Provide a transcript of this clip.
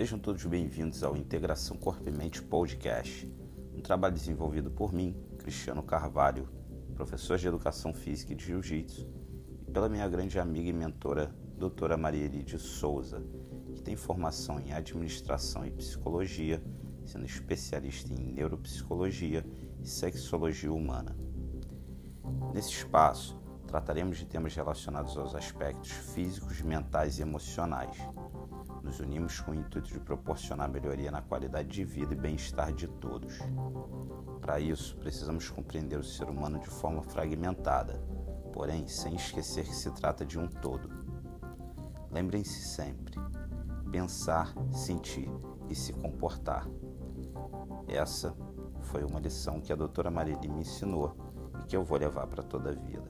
Sejam todos bem-vindos ao Integração Corpo e Mente Podcast, um trabalho desenvolvido por mim, Cristiano Carvalho, professor de Educação Física e de Jiu-Jitsu, e pela minha grande amiga e mentora, doutora Maria Elide Souza, que tem formação em Administração e Psicologia, sendo especialista em Neuropsicologia e Sexologia Humana. Nesse espaço, trataremos de temas relacionados aos aspectos físicos, mentais e emocionais. Nos unimos com o intuito de proporcionar melhoria na qualidade de vida e bem-estar de todos. Para isso, precisamos compreender o ser humano de forma fragmentada, porém sem esquecer que se trata de um todo. Lembrem-se sempre: pensar, sentir e se comportar. Essa foi uma lição que a doutora Marili me ensinou e que eu vou levar para toda a vida.